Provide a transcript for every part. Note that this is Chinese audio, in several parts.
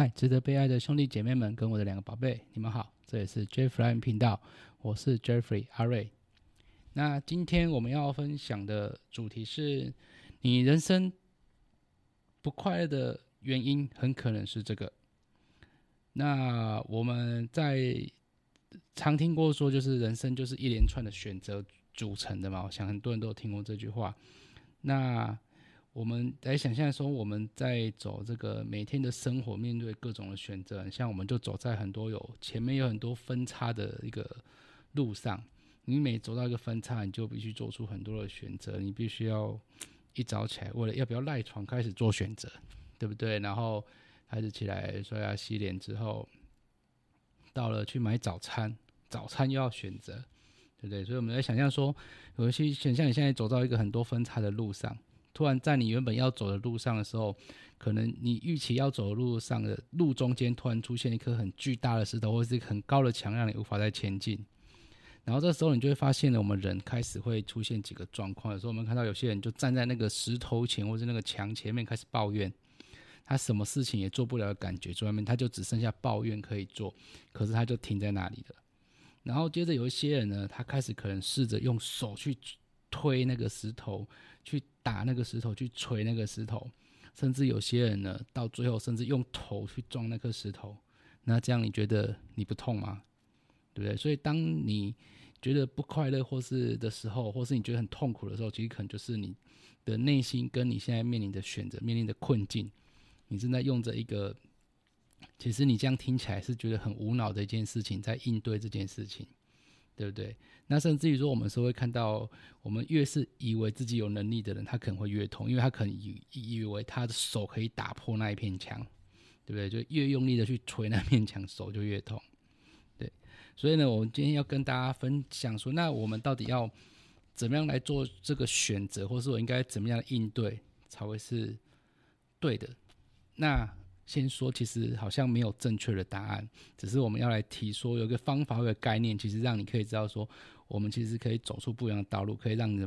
嗨，值得被爱的兄弟姐妹们，跟我的两个宝贝，你们好，这里是 Jeffrey 频道，我是 Jeffrey 阿瑞。那今天我们要分享的主题是，你人生不快乐的原因，很可能是这个。那我们在常听过说，就是人生就是一连串的选择组成的嘛，我想很多人都有听过这句话。那我们来想象说，我们在走这个每天的生活，面对各种的选择，像我们就走在很多有前面有很多分叉的一个路上。你每走到一个分叉，你就必须做出很多的选择。你必须要一早起来，为了要不要赖床开始做选择，对不对？然后开始起来刷牙洗脸之后，到了去买早餐，早餐又要选择，对不对？所以我们在想象说，有一些想象你现在走到一个很多分叉的路上。突然在你原本要走的路上的时候，可能你预期要走的路上的路中间突然出现一颗很巨大的石头，或是很高的墙，让你无法再前进。然后这时候你就会发现呢，我们人开始会出现几个状况。有时候我们看到有些人就站在那个石头前，或是那个墙前面开始抱怨，他什么事情也做不了的感觉，在外面他就只剩下抱怨可以做，可是他就停在那里了。然后接着有一些人呢，他开始可能试着用手去推那个石头。去打那个石头，去捶那个石头，甚至有些人呢，到最后甚至用头去撞那颗石头。那这样你觉得你不痛吗？对不对？所以当你觉得不快乐或是的时候，或是你觉得很痛苦的时候，其实可能就是你的内心跟你现在面临的选择、面临的困境，你正在用着一个，其实你这样听起来是觉得很无脑的一件事情，在应对这件事情。对不对？那甚至于说，我们是会看到，我们越是以为自己有能力的人，他可能会越痛，因为他可能以以为他的手可以打破那一片墙，对不对？就越用力的去捶那片墙，手就越痛。对，所以呢，我们今天要跟大家分享说，那我们到底要怎么样来做这个选择，或是我应该怎么样应对才会是对的？那。先说，其实好像没有正确的答案，只是我们要来提说，有一个方法，有个概念，其实让你可以知道说，我们其实可以走出不一样的道路，可以让你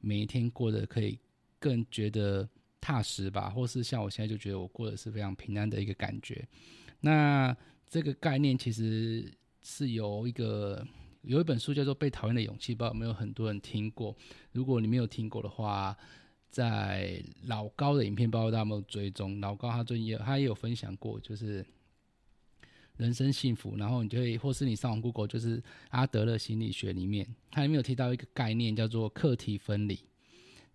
每一天过得可以更觉得踏实吧，或是像我现在就觉得我过得是非常平安的一个感觉。那这个概念其实是有一个有一本书叫做《被讨厌的勇气》，不知道有没有很多人听过？如果你没有听过的话。在老高的影片，包括大家有没有追踪？老高他最近也他也有分享过，就是人生幸福。然后你就会，或是你上网 Google，就是阿德勒心理学里面，他里面有提到一个概念，叫做课题分离。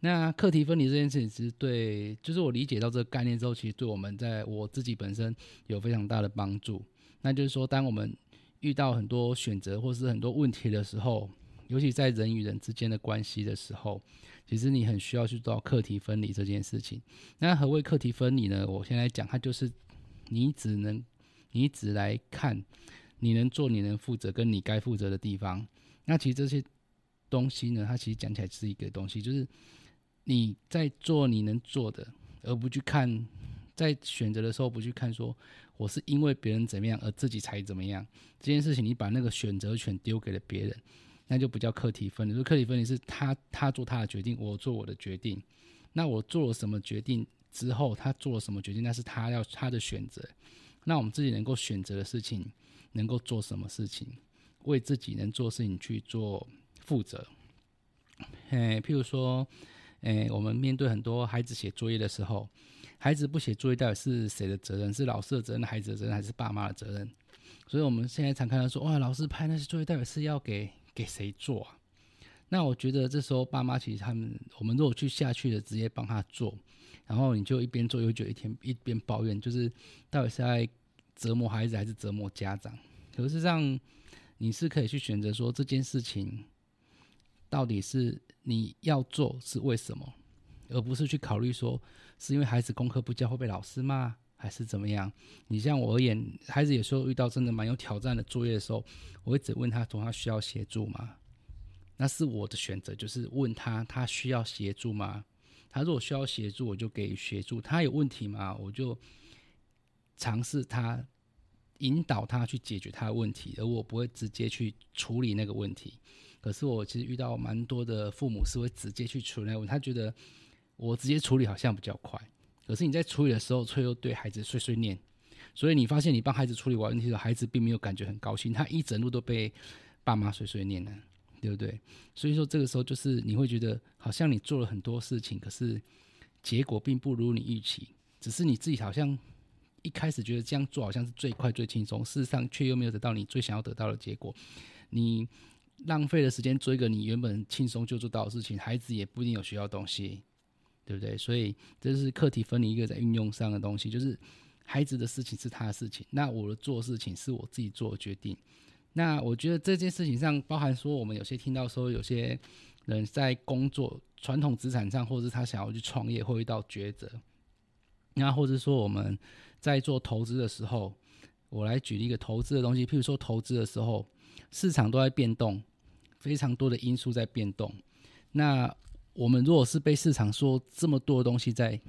那课题分离这件事情，其实对，就是我理解到这个概念之后，其实对我们在我自己本身有非常大的帮助。那就是说，当我们遇到很多选择或是很多问题的时候，尤其在人与人之间的关系的时候。其实你很需要去做课题分离这件事情。那何谓课题分离呢？我先来讲，它就是你只能你只来看你能做、你能负责跟你该负责的地方。那其实这些东西呢，它其实讲起来是一个东西，就是你在做你能做的，而不去看在选择的时候不去看说我是因为别人怎么样而自己才怎么样这件事情，你把那个选择权丢给了别人。那就不叫课题分离，说课题分离是他他做他的决定，我做我的决定。那我做了什么决定之后，他做了什么决定，那是他要他的选择。那我们自己能够选择的事情，能够做什么事情，为自己能做事情去做负责。诶，譬如说，诶，我们面对很多孩子写作业的时候，孩子不写作业，到底是谁的责任？是老师的责任，孩子的责任，还是爸妈的责任？所以我们现在常看到说，哇，老师拍那些作业，到底是要给？给谁做啊？那我觉得这时候爸妈其实他们，我们如果去下去的直接帮他做，然后你就一边做又觉得一天一边抱怨，就是到底是在折磨孩子还是折磨家长？可是上你是可以去选择说这件事情到底是你要做是为什么，而不是去考虑说是因为孩子功课不教会被老师骂。还是怎么样？你像我而言，孩子有时候遇到真的蛮有挑战的作业的时候，我会只问他说他需要协助吗？那是我的选择，就是问他他需要协助吗？他如果需要协助，我就给协助。他有问题吗？我就尝试他引导他去解决他的问题，而我不会直接去处理那个问题。可是我其实遇到蛮多的父母是会直接去处理那问题，他觉得我直接处理好像比较快。可是你在处理的时候，却又对孩子碎碎念，所以你发现你帮孩子处理完问题的时候，孩子并没有感觉很高兴，他一整路都被爸妈碎碎念了，对不对？所以说这个时候就是你会觉得好像你做了很多事情，可是结果并不如你预期，只是你自己好像一开始觉得这样做好像是最快最轻松，事实上却又没有得到你最想要得到的结果，你。浪费了时间做一个你原本轻松就做到的事情，孩子也不一定有学到东西，对不对？所以这是课题分离一个在运用上的东西，就是孩子的事情是他的事情，那我的做事情是我自己做的决定。那我觉得这件事情上包含说，我们有些听到说有些人在工作传统资产上，或者是他想要去创业，会遇到抉择。那或者说我们在做投资的时候，我来举例一个投资的东西，譬如说投资的时候，市场都在变动。非常多的因素在变动，那我们如果是被市场说这么多东西在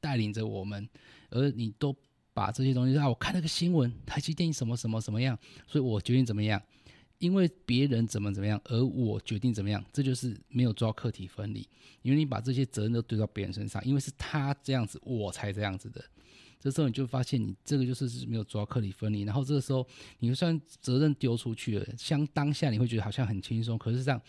带领着我们，而你都把这些东西啊，我看那个新闻，台积电什么什么什么样，所以我决定怎么样，因为别人怎么怎么样，而我决定怎么样，这就是没有做到课题分离，因为你把这些责任都堆到别人身上，因为是他这样子，我才这样子的。这时候你就发现，你这个就是没有抓客体分离，然后这个时候你就算责任丢出去了，像当下你会觉得好像很轻松，可是这样，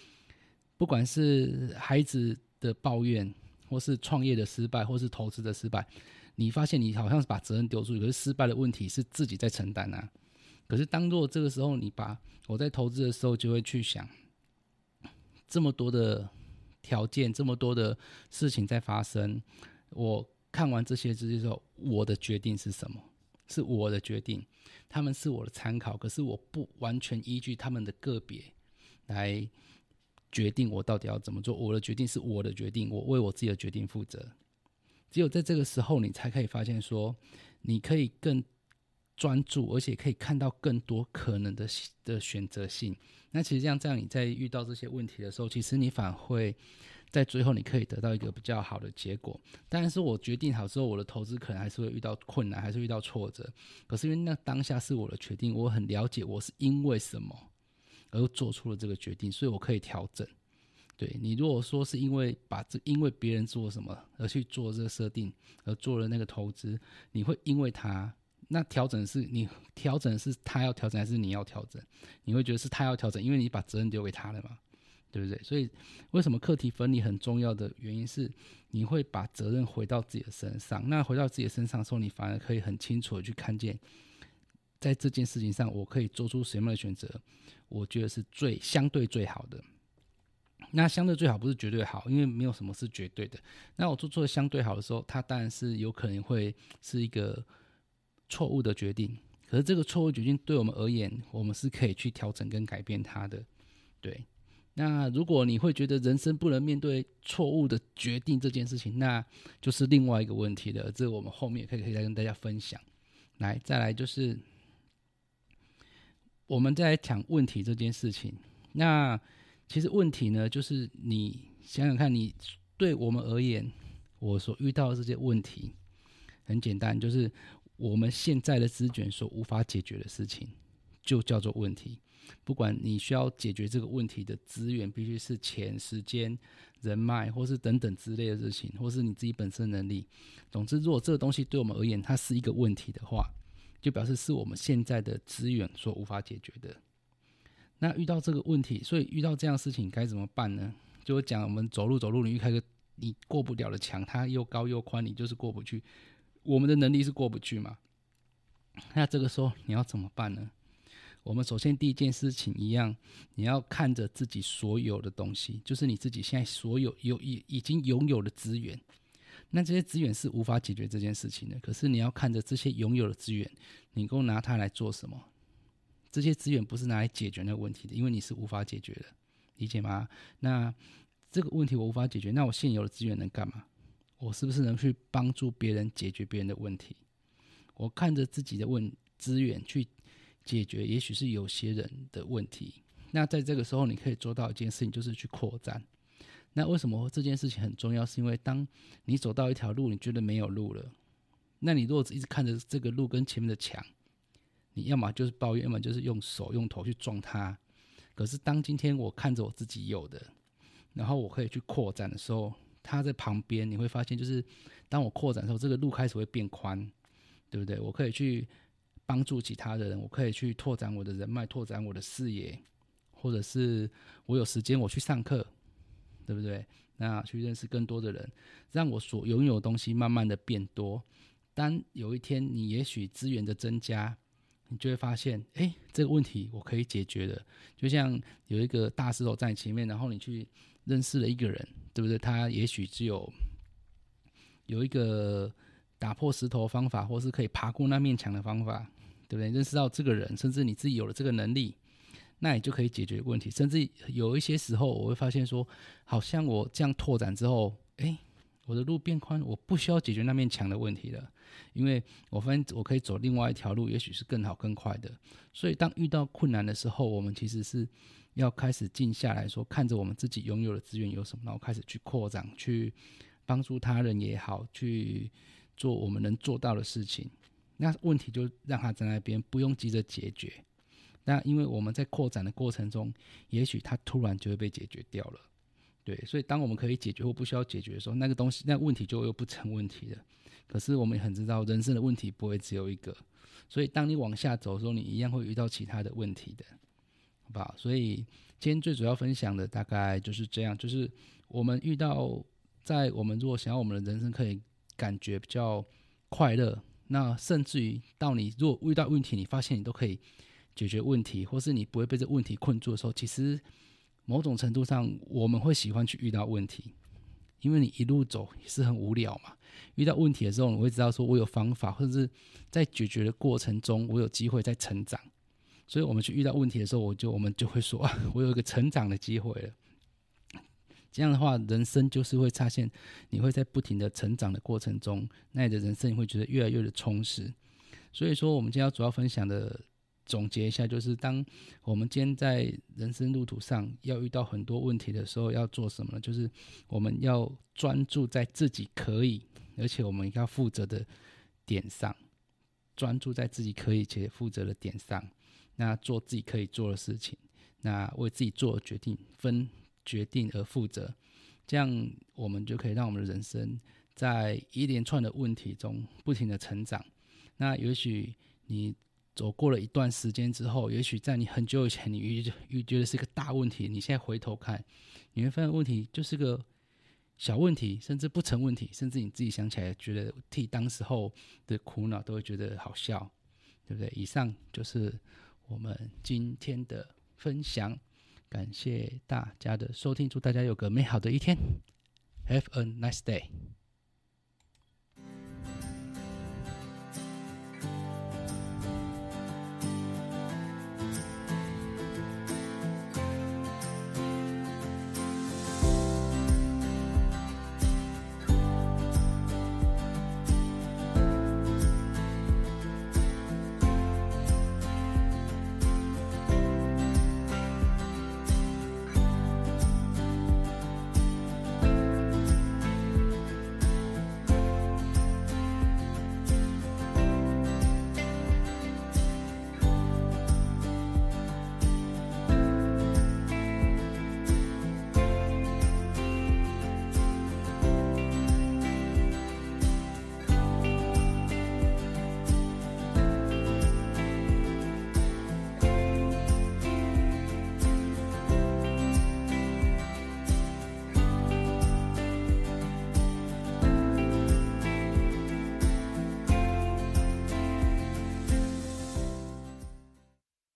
不管是孩子的抱怨，或是创业的失败，或是投资的失败，你发现你好像是把责任丢出去，可是失败的问题是自己在承担啊。可是当若这个时候你把我在投资的时候就会去想，这么多的条件，这么多的事情在发生，我。看完这些之后，我的决定是什么？是我的决定，他们是我的参考，可是我不完全依据他们的个别来决定我到底要怎么做。我的决定是我的决定，我为我自己的决定负责。只有在这个时候，你才可以发现说，你可以更专注，而且可以看到更多可能的的选择性。那其实像，这样你在遇到这些问题的时候，其实你反而会。在最后，你可以得到一个比较好的结果。但是我决定好之后，我的投资可能还是会遇到困难，还是遇到挫折。可是因为那当下是我的决定，我很了解我是因为什么而做出了这个决定，所以我可以调整。对你如果说是因为把这因为别人做什么而去做这个设定，而做了那个投资，你会因为他那调整是你调整是他要调整还是你要调整？你会觉得是他要调整，因为你把责任丢给他了嘛？对不对？所以为什么课题分离很重要的原因是，你会把责任回到自己的身上。那回到自己的身上的时候，你反而可以很清楚的去看见，在这件事情上，我可以做出什么样的选择？我觉得是最相对最好的。那相对最好不是绝对好，因为没有什么是绝对的。那我做出了相对好的时候，它当然是有可能会是一个错误的决定。可是这个错误决定对我们而言，我们是可以去调整跟改变它的。对。那如果你会觉得人生不能面对错误的决定这件事情，那就是另外一个问题了。这我们后面可以可以再跟大家分享。来，再来就是我们再来讲问题这件事情。那其实问题呢，就是你想想看，你对我们而言，我所遇到的这些问题，很简单，就是我们现在的资源所无法解决的事情，就叫做问题。不管你需要解决这个问题的资源，必须是钱、时间、人脉，或是等等之类的事情，或是你自己本身能力。总之，如果这个东西对我们而言它是一个问题的话，就表示是我们现在的资源所无法解决的。那遇到这个问题，所以遇到这样事情该怎么办呢？就讲我们走路走路，你遇开个你过不了的墙，它又高又宽，你就是过不去。我们的能力是过不去嘛？那这个时候你要怎么办呢？我们首先第一件事情一样，你要看着自己所有的东西，就是你自己现在所有有已已经拥有的资源。那这些资源是无法解决这件事情的。可是你要看着这些拥有的资源，你够拿它来做什么？这些资源不是拿来解决那个问题的，因为你是无法解决的，理解吗？那这个问题我无法解决，那我现有的资源能干嘛？我是不是能去帮助别人解决别人的问题？我看着自己的问资源去。解决也许是有些人的问题，那在这个时候你可以做到一件事情，就是去扩展。那为什么这件事情很重要？是因为当你走到一条路，你觉得没有路了，那你如果一直看着这个路跟前面的墙，你要么就是抱怨，要么就是用手用头去撞它。可是当今天我看着我自己有的，然后我可以去扩展的时候，它在旁边，你会发现就是当我扩展的时候，这个路开始会变宽，对不对？我可以去。帮助其他的人，我可以去拓展我的人脉，拓展我的视野，或者是我有时间我去上课，对不对？那去认识更多的人，让我所拥有的东西慢慢的变多。当有一天你也许资源的增加，你就会发现，哎，这个问题我可以解决的。就像有一个大石头在前面，然后你去认识了一个人，对不对？他也许只有有一个打破石头方法，或是可以爬过那面墙的方法，对不对？认识到这个人，甚至你自己有了这个能力。那你就可以解决问题，甚至有一些时候，我会发现说，好像我这样拓展之后，哎，我的路变宽，我不需要解决那面墙的问题了，因为我发现我可以走另外一条路，也许是更好更快的。所以，当遇到困难的时候，我们其实是要开始静下来说，看着我们自己拥有的资源有什么，然后开始去扩展，去帮助他人也好，去做我们能做到的事情。那问题就让他在那边，不用急着解决。那因为我们在扩展的过程中，也许它突然就会被解决掉了，对，所以当我们可以解决或不需要解决的时候，那个东西那问题就又不成问题了。可是我们也很知道，人生的问题不会只有一个，所以当你往下走的时候，你一样会遇到其他的问题的，好不好？所以今天最主要分享的大概就是这样，就是我们遇到在我们如果想要我们的人生可以感觉比较快乐，那甚至于到你如果遇到问题，你发现你都可以。解决问题，或是你不会被这问题困住的时候，其实某种程度上我们会喜欢去遇到问题，因为你一路走也是很无聊嘛。遇到问题的时候，你会知道说我有方法，或者是在解决的过程中我有机会在成长。所以，我们去遇到问题的时候，我就我们就会说，我有一个成长的机会了。这样的话，人生就是会发现你会在不停的成长的过程中，那你的人生你会觉得越来越的充实。所以说，我们今天要主要分享的。总结一下，就是当我们今天在人生路途上要遇到很多问题的时候，要做什么呢？就是我们要专注在自己可以，而且我们要负责的点上，专注在自己可以且负责的点上，那做自己可以做的事情，那为自己做的决定，分决定而负责，这样我们就可以让我们的人生在一连串的问题中不停的成长。那也许你。走过了一段时间之后，也许在你很久以前，你遇遇觉得是个大问题，你现在回头看，你会发现问题就是个小问题，甚至不成问题，甚至你自己想起来，觉得替当时候的苦恼都会觉得好笑，对不对？以上就是我们今天的分享，感谢大家的收听，祝大家有个美好的一天，Have a nice day。